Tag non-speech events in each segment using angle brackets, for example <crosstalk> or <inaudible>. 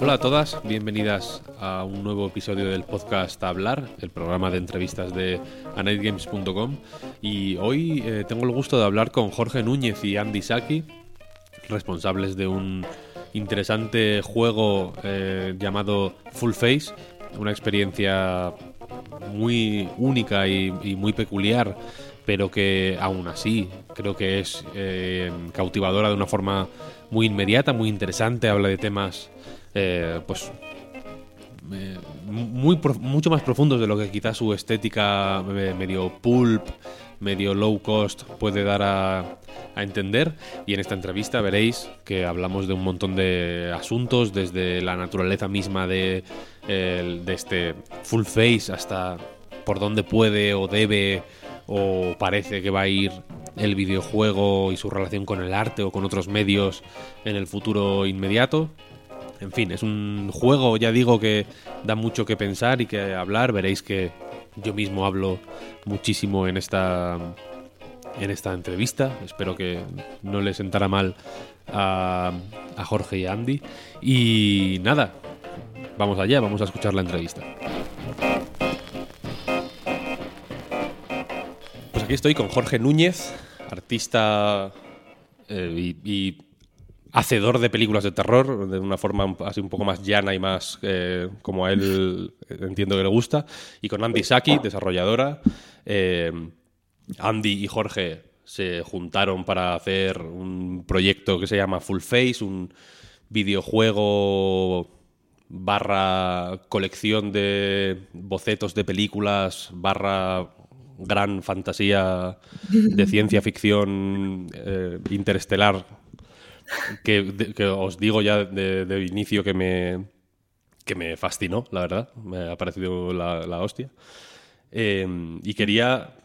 Hola a todas, bienvenidas a un nuevo episodio del podcast Hablar, el programa de entrevistas de anightgames.com. Y hoy eh, tengo el gusto de hablar con Jorge Núñez y Andy Saki, responsables de un interesante juego eh, llamado Full Face, una experiencia muy única y, y muy peculiar, pero que aún así creo que es eh, cautivadora de una forma muy inmediata, muy interesante, habla de temas eh, pues eh, muy mucho más profundos de lo que quizás su estética eh, medio pulp, medio low cost puede dar a, a entender. Y en esta entrevista veréis que hablamos de un montón de asuntos, desde la naturaleza misma de, el- de este full face hasta por dónde puede o debe o parece que va a ir el videojuego y su relación con el arte o con otros medios en el futuro inmediato. En fin, es un juego, ya digo, que da mucho que pensar y que hablar. Veréis que yo mismo hablo muchísimo en esta en esta entrevista. Espero que no le sentara mal a, a Jorge y a Andy. Y nada, vamos allá, vamos a escuchar la entrevista. Aquí estoy con Jorge Núñez, artista eh, y, hacedor de películas de terror de una forma así un poco más llana y más eh, como a él eh, entiendo que le gusta. Y con Andy Saki, desarrolladora. Andy y Jorge se juntaron para hacer un proyecto que se llama Full Face, un videojuego barra colección de bocetos de películas barra gran fantasía de <laughs> ciencia ficción eh, interestelar que, de- que os digo ya de, de inicio que me, que me fascinó, la verdad. Me ha parecido la, la hostia. Eh, y quería,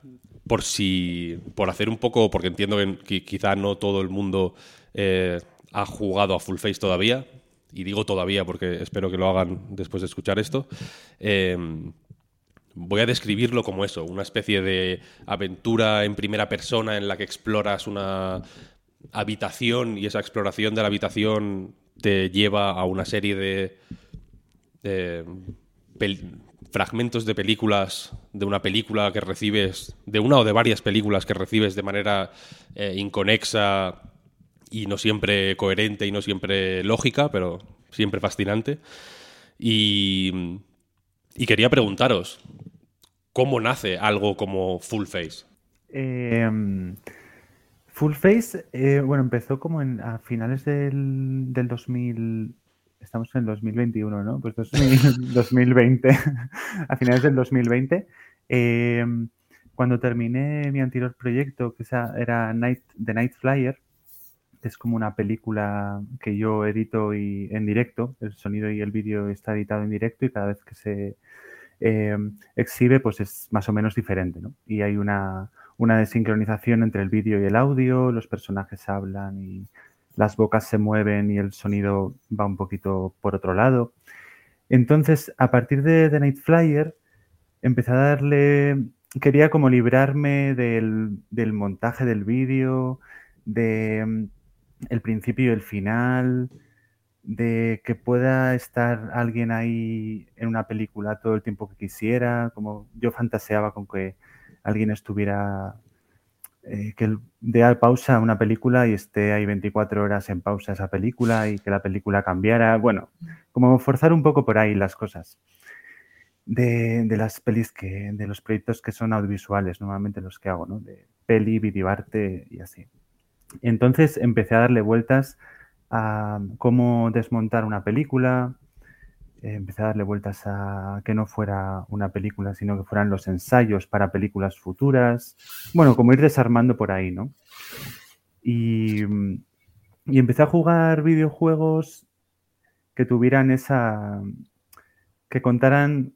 por si. por hacer un poco. Porque entiendo que, qui- quizá no todo el mundo eh, ha jugado a Full Face todavía. Y digo todavía porque espero que lo hagan después de escuchar esto. Eh, Voy a describirlo como eso, una especie de aventura en primera persona en la que exploras una habitación y esa exploración de la habitación te lleva a una serie de, fragmentos de películas, de una película que recibes, de una o de varias películas que recibes de manera eh, inconexa y no siempre coherente y no siempre lógica, pero siempre fascinante. Y, y quería preguntaros, ¿cómo nace algo como Full Face? Em, Full Face, eh, bueno, empezó como en, a finales del, del 2000, estamos en el 2021, ¿no? Pues 2000 2020, <laughs> a finales del 2020, em, cuando terminé mi anterior proyecto, que era Night, The Night Flyer, es como una película que yo edito y, en directo, el sonido y el vídeo está editado en directo y cada vez que se eh, exhibe, pues es más o menos diferente, ¿no? Y hay una, una desincronización entre el vídeo y el audio, los personajes hablan y las bocas se mueven y el sonido va un poquito por otro lado. Entonces, a partir de The Night Flyer, empecé a darle, quería como librarme del, del montaje del vídeo, de el principio y el final, de que pueda estar alguien ahí en una película todo el tiempo que quisiera, como yo fantaseaba con que alguien estuviera, eh, que dé pausa a una película y esté ahí 24 horas en pausa esa película y que la película cambiara, bueno, como forzar un poco por ahí las cosas. De, de las pelis que, de los proyectos que son audiovisuales, normalmente los que hago, ¿no? De peli, videoarte y así. Entonces empecé a darle vueltas a cómo desmontar una película, empecé a darle vueltas a que no fuera una película, sino que fueran los ensayos para películas futuras. Bueno, como ir desarmando por ahí, ¿no? Y, y empecé a jugar videojuegos que tuvieran esa... que contaran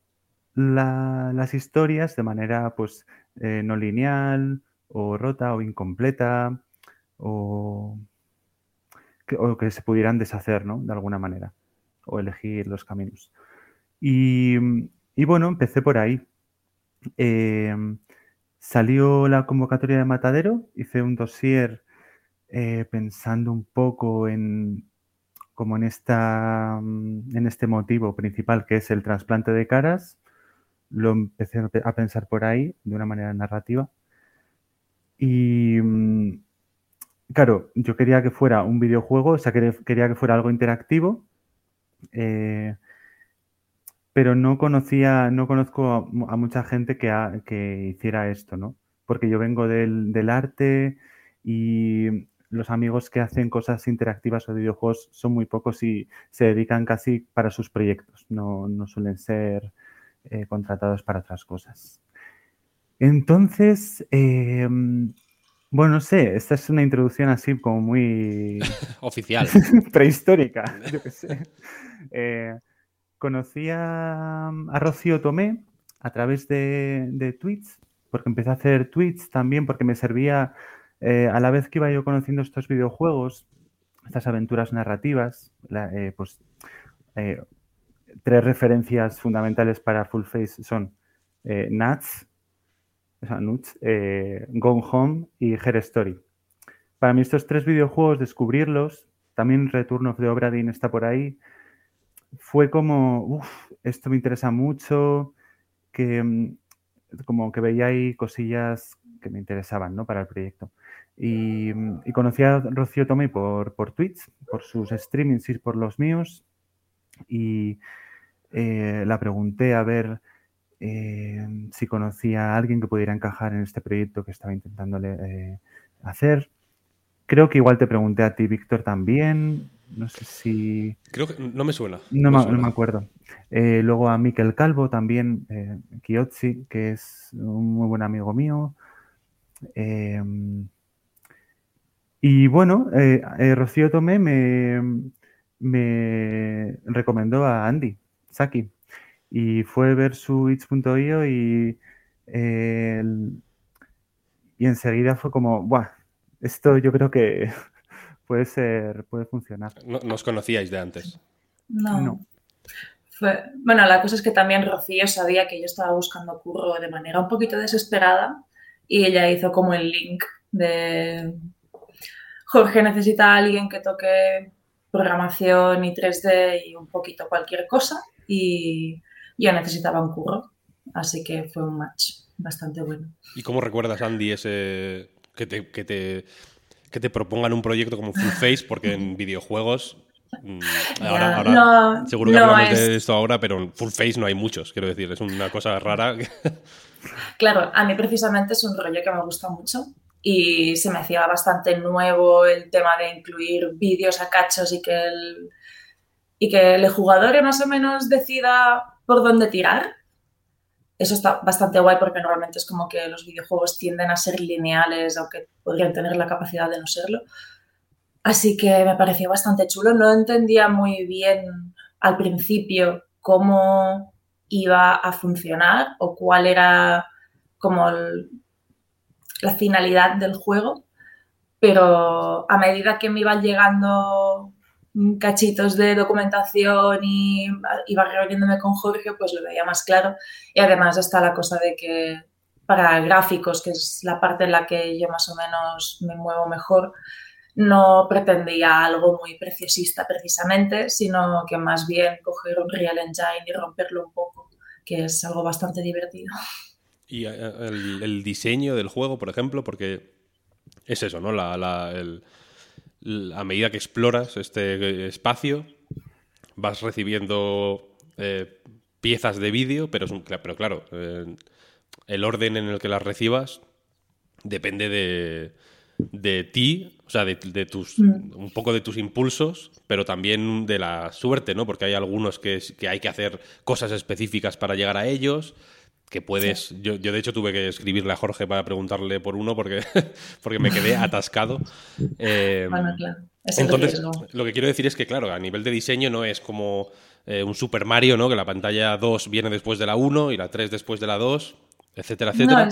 las historias de manera pues eh, no lineal o rota o incompleta o que, se pudieran deshacer, ¿no? De alguna manera o elegir los caminos. Y, bueno, empecé por ahí. Em, salió la convocatoria de Matadero, hice un dossier eh, pensando un poco en como en esta en este motivo principal que es el trasplante de caras. Lo empecé a pensar por ahí de una manera narrativa. Y claro, yo quería que fuera un videojuego, o sea, quería que fuera algo interactivo eh, pero no conocía, no conozco a, mucha gente que, hiciera esto, ¿no? Porque yo vengo del, del, arte y los amigos que hacen cosas interactivas o videojuegos son muy pocos y se dedican casi para sus proyectos, no, no suelen ser eh, contratados para otras cosas. Entonces, eh, bueno, no sé, esta es una introducción así como muy... <laughs> Oficial. <laughs> prehistórica, <laughs> yo qué sé. Eh, conocí a, Rocío Tomé a través de, tweets, porque empecé a hacer tweets también, porque me servía eh, a la vez que iba yo conociendo estos videojuegos, estas aventuras narrativas, eh, pues tres referencias fundamentales para Full Face son Nats, Nuts, Gone Home y Her Story. Para mí estos tres videojuegos, descubrirlos, también Return of the Obra Dinn está por ahí, fue como, uff, esto me interesa mucho, que mm, como que veía ahí cosillas que me interesaban, ¿no? Para el proyecto. Y, mm, conocí a Rocío Tomei por, por Twitch, por sus streamings y por los míos. Y eh, la pregunté a ver eh, si conocía a alguien que pudiera encajar en este proyecto que estaba intentando eh, hacer. Creo que igual te pregunté a ti, Víctor, también. No sé si. Creo que no me suena. No, me, acuerdo. Eh, luego a Miquel Calvo también, eh, que es un muy buen amigo mío. Em, y bueno, eh, eh, Rocío Tomé me, me recomendó a Andy Saki. Y fue ver su itch.io y, y enseguida fue como, ¡buah! Esto yo creo que <laughs> puede ser, puede funcionar. ¿No, os conocíais de antes? No. bueno, la cosa es que también Rocío sabía que yo estaba buscando curro de manera un poquito desesperada y ella hizo como el link de Jorge necesita a alguien que toque programación y 3D y un poquito cualquier cosa y yo necesitaba un curro, así que fue un match bastante bueno. ¿Y cómo recuerdas, Andy, ese que te, que te que te propongan un proyecto como Full Face, porque en <laughs> videojuegos. Mm, ahora, seguro que hablamos de esto ahora, pero en Full Face no hay muchos, quiero decir, es una cosa rara. <laughs> Claro, a mí precisamente es un rollo que me gusta mucho y se me hacía bastante nuevo el tema de incluir vídeos a cachos y que el, y que el jugador más o menos decida por dónde tirar eso está bastante guay porque normalmente es como que los videojuegos tienden a ser lineales, aunque podrían tener la capacidad de no serlo. Así que me pareció bastante chulo. No entendía muy bien al principio cómo iba a funcionar o cuál era como la finalidad del juego, pero a medida que me iban llegando cachitos de documentación y iba reuniéndome con Jorge, pues lo veía más claro. Y además está la cosa de que para gráficos, que es la parte en la que yo más o menos me muevo mejor, no pretendía algo muy preciosista precisamente, sino que más bien coger un Real Engine y romperlo un poco, que es algo bastante divertido. Y eh, el, diseño del juego, por ejemplo, porque es eso, ¿no? La, el, a medida que exploras este espacio, vas recibiendo eh, piezas de vídeo, pero, pero claro, eh, el orden en el que las recibas depende de, de ti O sea, de, tus, mm. un poco de tus impulsos, pero también de la suerte, ¿no? Porque hay algunos que, que hay que hacer cosas específicas para llegar a ellos que puedes. Yo, yo, de hecho, tuve que escribirle a Jorge para preguntarle por uno porque, <laughs> porque me quedé atascado. Eh, bueno, claro. entonces, lo que quiero decir es que, claro, a nivel de diseño no es como eh, un Super Mario, ¿no? Que la pantalla 2 viene después de la 1 y la 3 después de la 2, etcétera, etcétera. No,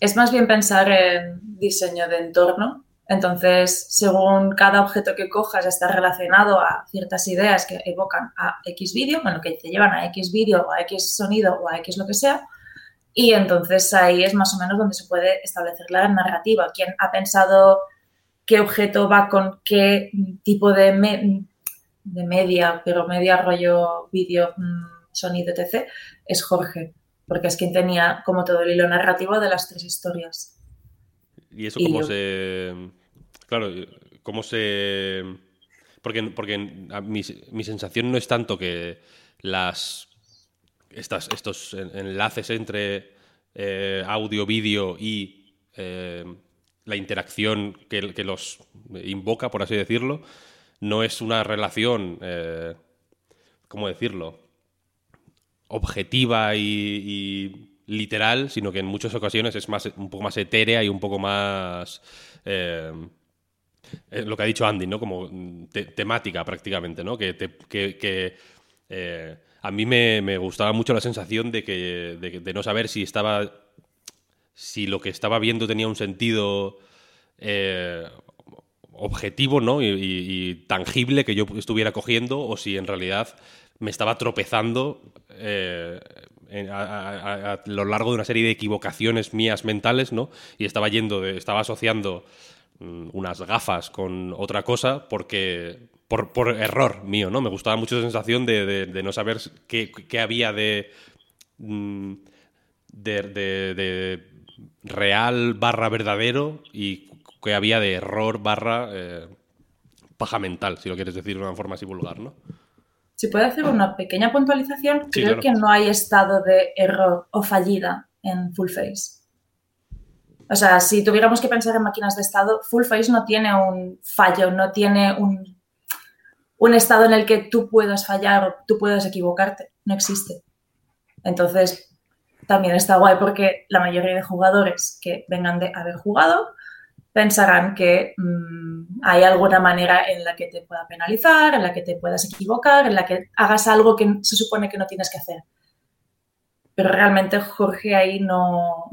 es, más bien pensar en diseño de entorno. Entonces, según cada objeto que cojas está relacionado a ciertas ideas que evocan a X vídeo, bueno, que te llevan a X vídeo o a X sonido o a X lo que sea, y entonces ahí es más o menos donde se puede establecer la narrativa. ¿Quién ha pensado qué objeto va con qué tipo de, de media, pero media rollo vídeo, mm, sonido, etc., es Jorge, porque es quien tenía como todo el hilo narrativo de las tres historias. ¿Y eso cómo se...? Claro, ¿cómo se...? Porque, porque mi, mi sensación no es tanto que las estos enlaces entre eh, audio, vídeo y eh, la interacción que, los invoca, por así decirlo, no es una relación, eh, ¿cómo decirlo?, objetiva y, literal, sino que en muchas ocasiones es más, un poco más etérea y un poco más... lo que ha dicho Andy, ¿no? Como temática prácticamente, ¿no? Que a mí me, gustaba mucho la sensación de, que, de, no saber si estaba. si lo que estaba viendo tenía un sentido. Eh, objetivo ¿no? Y, tangible que yo estuviera cogiendo o si en realidad me estaba tropezando eh, a, lo largo de una serie de equivocaciones mías mentales ¿no? y estaba yendo estaba asociando mm, unas gafas con otra cosa porque por, por, error mío, ¿no? Me gustaba mucho la sensación de, de, no saber qué, qué había de, mm, de, de, real barra verdadero y qué había de error barra eh, paja mental, si lo quieres decir de una forma así vulgar, ¿no? Si puede hacer una pequeña puntualización, creo que no hay estado de error o fallida en Full Face. O sea, si tuviéramos que pensar en máquinas de estado, Full Face no tiene un fallo, no tiene un un estado en el que tú puedas fallar o tú puedas equivocarte. No existe. Entonces, también está guay porque la mayoría de jugadores que vengan de haber jugado pensarán que mm, hay alguna manera en la que te pueda penalizar, en la que te puedas equivocar, en la que hagas algo que se supone que no tienes que hacer. Pero realmente Jorge ahí no,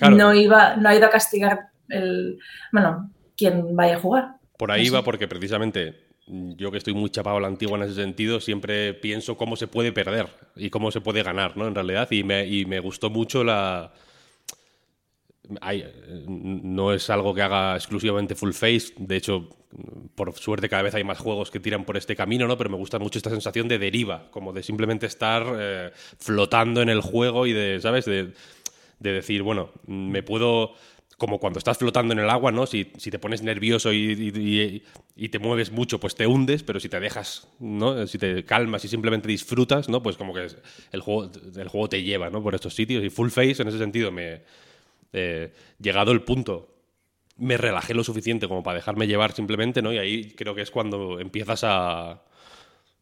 no, iba, no ha ido a castigar el, bueno, quien vaya a jugar. Por ahí va porque precisamente yo que estoy muy chapado a la antigua en ese sentido, siempre pienso cómo se puede perder y cómo se puede ganar, ¿no? En realidad, y me, y me gustó mucho la... no es algo que haga exclusivamente full face, de hecho, por suerte cada vez hay más juegos que tiran por este camino, ¿no? Pero me gusta mucho esta sensación de deriva, como de simplemente estar eh, flotando en el juego y de, ¿sabes? De, de decir, bueno, me puedo como cuando estás flotando en el agua, ¿no? Si, te pones nervioso y, te mueves mucho, pues te hundes, pero si te dejas, ¿no? Si te calmas y simplemente disfrutas, ¿no? Pues como que el juego, el juego te lleva, ¿no? Por estos sitios. Y full face, en ese sentido, me... Eh, llegado el punto, me relajé lo suficiente como para dejarme llevar simplemente, ¿no? Y ahí creo que es cuando empiezas a,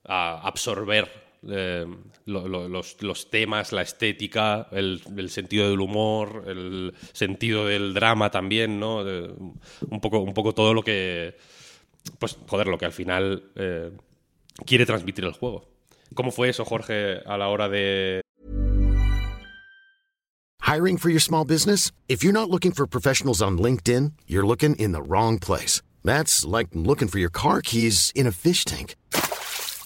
a absorber eh, los, temas, la estética, el, sentido del humor, el sentido del drama también, ¿no? un, poco, un poco todo lo que, pues, joder, lo que al final eh, quiere transmitir el juego. ¿Cómo fue eso, Jorge, a la hora de... Hiring for your small business? If you're not looking for professionals on LinkedIn, you're looking in the wrong place. That's like looking for your car keys in a fish tank.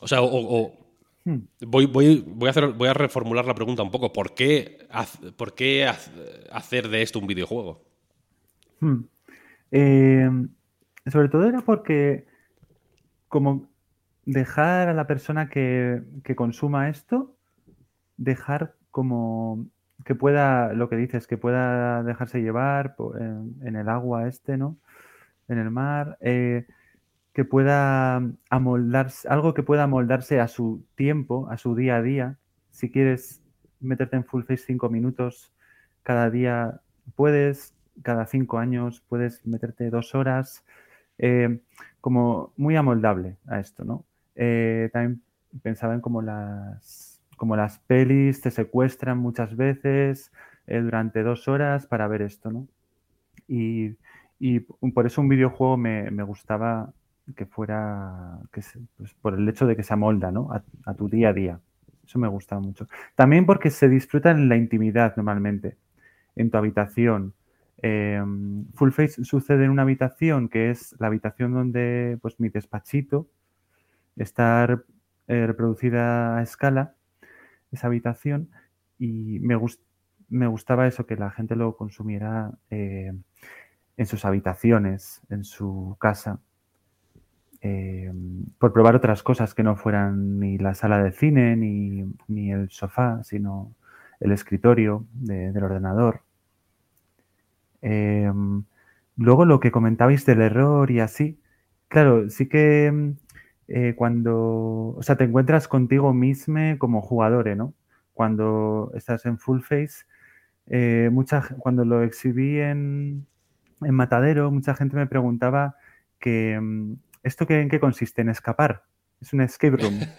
O sea, o, o voy, voy, voy, a hacer, voy a reformular la pregunta un poco. ¿Por qué, haz- por qué haz- hacer de esto un videojuego? Hmm. Eh, sobre todo era porque como dejar a la persona que, que consuma esto, dejar como que pueda, lo que dices, que pueda dejarse llevar en el agua este, ¿no? En el mar, eh, que pueda amoldarse, algo que pueda amoldarse a su tiempo, a su día a día. Si quieres meterte en full face cinco minutos cada día, puedes, cada cinco años puedes meterte dos horas, eh, como muy amoldable a esto, ¿no? Eh, también pensaba en como las, como las pelis te secuestran muchas veces eh, durante dos horas para ver esto, ¿no? Y, y por eso un videojuego me, me gustaba que fuera, que pues, por el hecho de que se amolda, ¿no? A, tu día a día. Eso me gusta mucho. También porque se disfruta en la intimidad normalmente, en tu habitación. Eh, Full Face sucede en una habitación que es la habitación donde, pues, mi despachito está eh, reproducida a escala, esa habitación, y me, gus- me gustaba eso, que la gente lo consumiera eh, en sus habitaciones, en su casa eh, por probar otras cosas que no fueran ni la sala de cine ni, ni el sofá, sino el escritorio de- del ordenador. Eh, luego lo que comentabais del error y así, claro, sí que eh, cuando, o sea, te encuentras contigo mismo como jugador, ¿no? Cuando estás en full face, eh, cuando lo exhibí en, en Matadero, mucha gente me preguntaba que esto qué, en qué consiste, en escapar. Es un escape room. <laughs>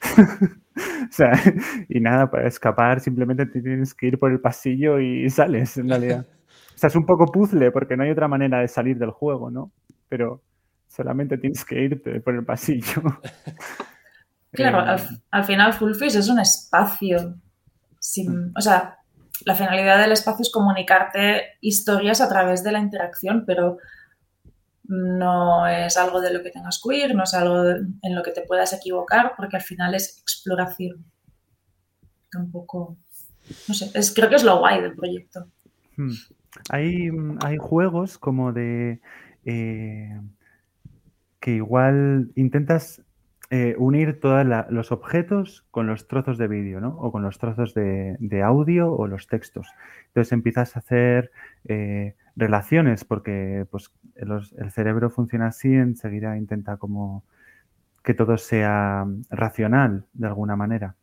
<laughs> O sea, y nada, para escapar simplemente te tienes que ir por el pasillo y <laughs> sales, en realidad. O sea, es un poco puzzle porque no hay otra manera de salir del juego, ¿no? Pero solamente tienes que irte por el pasillo. Claro, Eh, al, al final Full Face es un espacio. sin- o sea, la finalidad del espacio es comunicarte historias a través de la interacción, pero no es algo de lo que tengas que huir, no es algo en lo que te puedas equivocar, porque al final es exploración. Tampoco, no sé, es, creo que es lo guay del proyecto. Hmm. Hay, hay juegos como de eh, que igual intentas eh, unir todos los objetos con los trozos de vídeo, ¿no? O con los trozos de, de audio o los textos. Entonces empiezas a hacer eh, relaciones porque pues, el cerebro funciona así, enseguida intenta como que todo sea racional de alguna manera.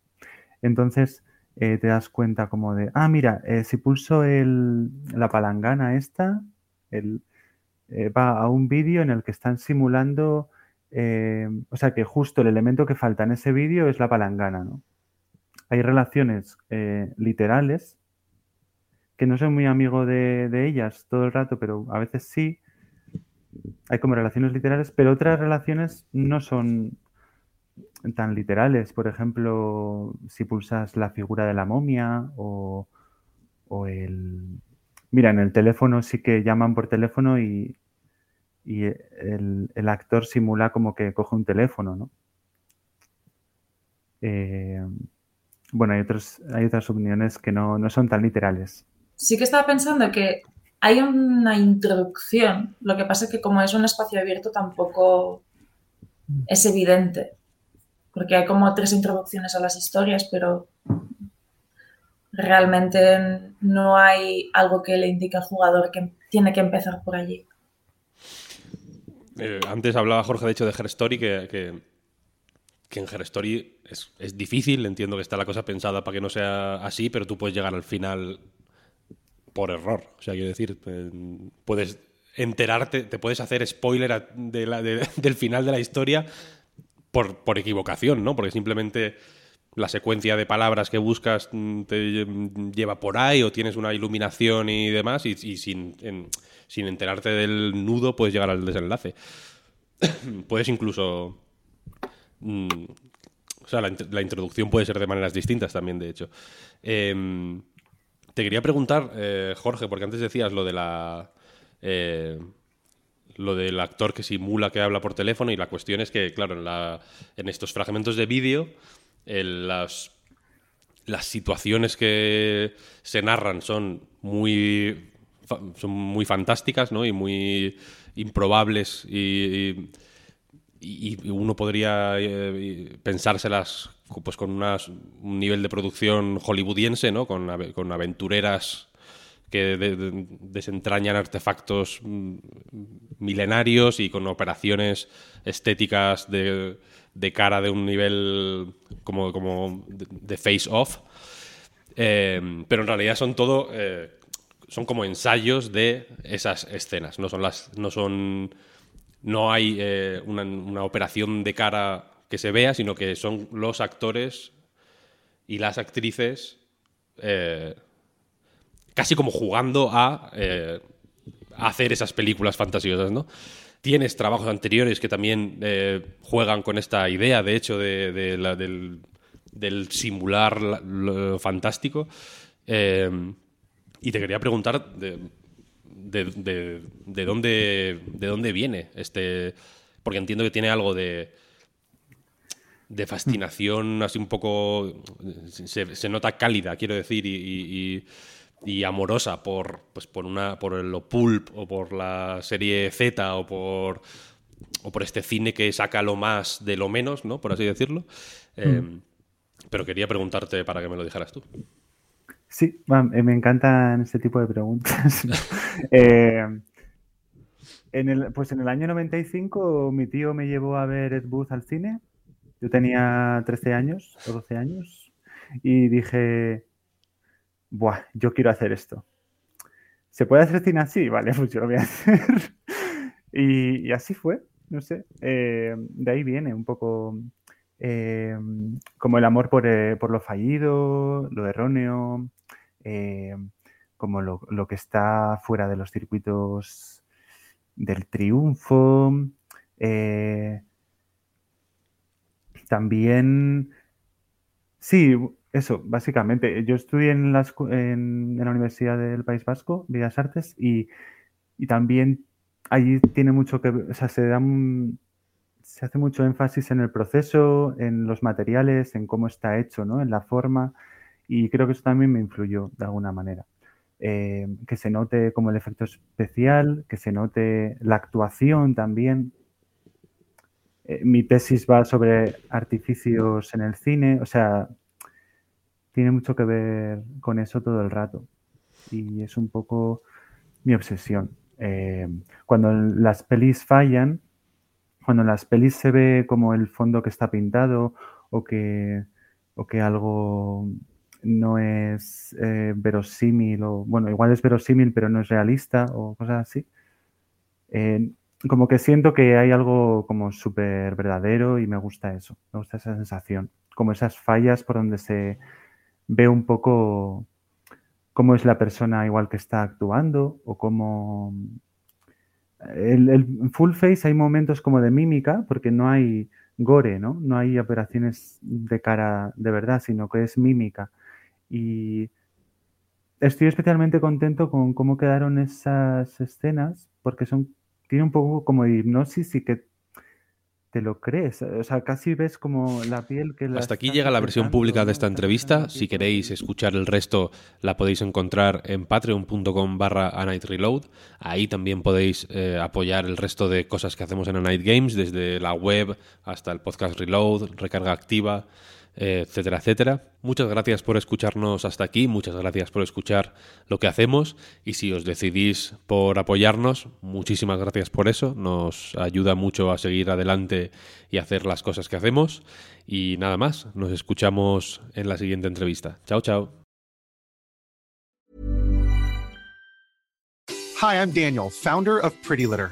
Entonces eh, te das cuenta como de, ah, mira, eh, si pulso el, la palangana esta, el, eh, va a un vídeo en el que están simulando, o sea que justo el elemento que falta en ese vídeo es la palangana, ¿no? Hay relaciones literales, que no soy muy amigo de, ellas todo el rato, pero a veces sí. Hay como relaciones literales, pero otras relaciones no son tan literales. Por ejemplo, si pulsas la figura de la momia o, el... Mira, en el teléfono sí que llaman por teléfono y, el actor simula como que coge un teléfono, ¿no? Eh, bueno, hay, otros, hay otras opiniones que no, no son tan literales. Sí que estaba pensando que hay una introducción, lo que pasa es que como es un espacio abierto tampoco es evidente, porque hay como tres introducciones a las historias, pero realmente no hay algo que le indique al jugador que tiene que empezar por allí. Eh, antes hablaba Jorge, de hecho, de Her Story, que, que, que en Her Story es, es difícil. Entiendo que está la cosa pensada para que no sea así, pero tú puedes llegar al final por error. O sea, quiero decir, eh, puedes enterarte, te puedes hacer spoiler <laughs> del final de la historia por, por equivocación, ¿no? Porque simplemente la secuencia de palabras que buscas mm, te lleva por ahí o tienes una iluminación y demás y, sin, sin, enterarte del nudo puedes llegar al desenlace. <coughs> puedes incluso... Mm, o sea, la, introducción puede ser de maneras distintas también, de hecho. Em, te quería preguntar, eh, Jorge, porque antes decías lo de la... Eh, lo del actor que simula que habla por teléfono y la cuestión es que, claro, en, estos fragmentos de vídeo las, las situaciones que se narran son muy, son muy fantásticas ¿no? y muy improbables y, y, uno podría eh, pensárselas pues con un nivel de producción hollywoodiense, ¿no? con, con aventureras que desentrañan artefactos mm, milenarios y con operaciones estéticas de, de cara de un nivel como, como de face-off. Eh, pero en realidad son todo. Eh, son como ensayos de esas escenas. No son las. No son. No hay eh, una, operación de cara que se vea, sino que son los actores y las actrices casi como jugando a, a hacer esas películas fantasiosas, ¿no? tienes trabajos anteriores que también eh, juegan con esta idea, de hecho, del, simular lo fantástico. Eh, y te quería preguntar de, dónde, de dónde viene este... Porque entiendo que tiene algo de, de fascinación, así un poco... Se, nota cálida, quiero decir, y y amorosa por, pues por, una, por lo pulp o por la serie Z o por, o por este cine que saca lo más de lo menos, ¿no? Por así decirlo. Eh, mm. Pero quería preguntarte para que me lo dijeras tú. Sí, eh, me encantan este tipo de preguntas. <laughs> Eh, en el, pues en el año 95 mi tío me llevó a ver Ed Booth al cine. Yo tenía 13 años o 12 años y dije, Buah, yo quiero hacer esto. ¿Se puede hacer cine así? <laughs> Vale, pues yo lo voy a hacer. <laughs> y, así fue, no sé. Eh, de ahí viene un poco eh, como el amor eh, por, lo fallido, lo erróneo, como lo, que está fuera de los circuitos del triunfo. También, sí, eso, básicamente. Yo estudié en, la Universidad del País Vasco, Bellas Artes, y, también allí tiene mucho que o sea, se da se hace mucho énfasis en el proceso, en los materiales, en cómo está hecho, ¿no? En la forma, y creo que eso también me influyó de alguna manera. Eh, que se note como el efecto especial, que se note la actuación también. Eh, mi tesis va sobre artificios en el cine, o sea, tiene mucho que ver con eso todo el rato. Y es un poco mi obsesión. Eh, cuando las pelis fallan, cuando las pelis se ve como el fondo que está pintado o que, o que algo no es eh, verosímil o, bueno, igual es verosímil pero no es realista o cosas así, como que siento que hay algo como súper verdadero y me gusta eso, me gusta esa sensación, como esas fallas por donde se veo un poco cómo es la persona igual que está actuando o cómo... El, full face hay momentos como de mímica porque no hay gore, ¿no? No hay operaciones de cara de verdad, sino que es mímica. Y estoy especialmente contento con cómo quedaron esas escenas porque son tiene un poco como de hipnosis y que te lo crees. O sea, casi ves como la piel que... Hasta aquí llega la versión pública de esta entrevista. Si queréis escuchar el resto, la podéis encontrar en patreon.com barra Reload. Ahí también podéis eh, apoyar el resto de cosas que hacemos en A Night Games, desde la web hasta el podcast Reload, recarga activa etcétera, etcétera. Muchas gracias por escucharnos hasta aquí, muchas gracias por escuchar lo que hacemos y si os decidís por apoyarnos, muchísimas gracias por eso, nos ayuda mucho a seguir adelante y hacer las cosas que hacemos y nada más, nos escuchamos en la siguiente entrevista. Chao, chao. Hi, I'm Daniel, founder of Pretty Litter.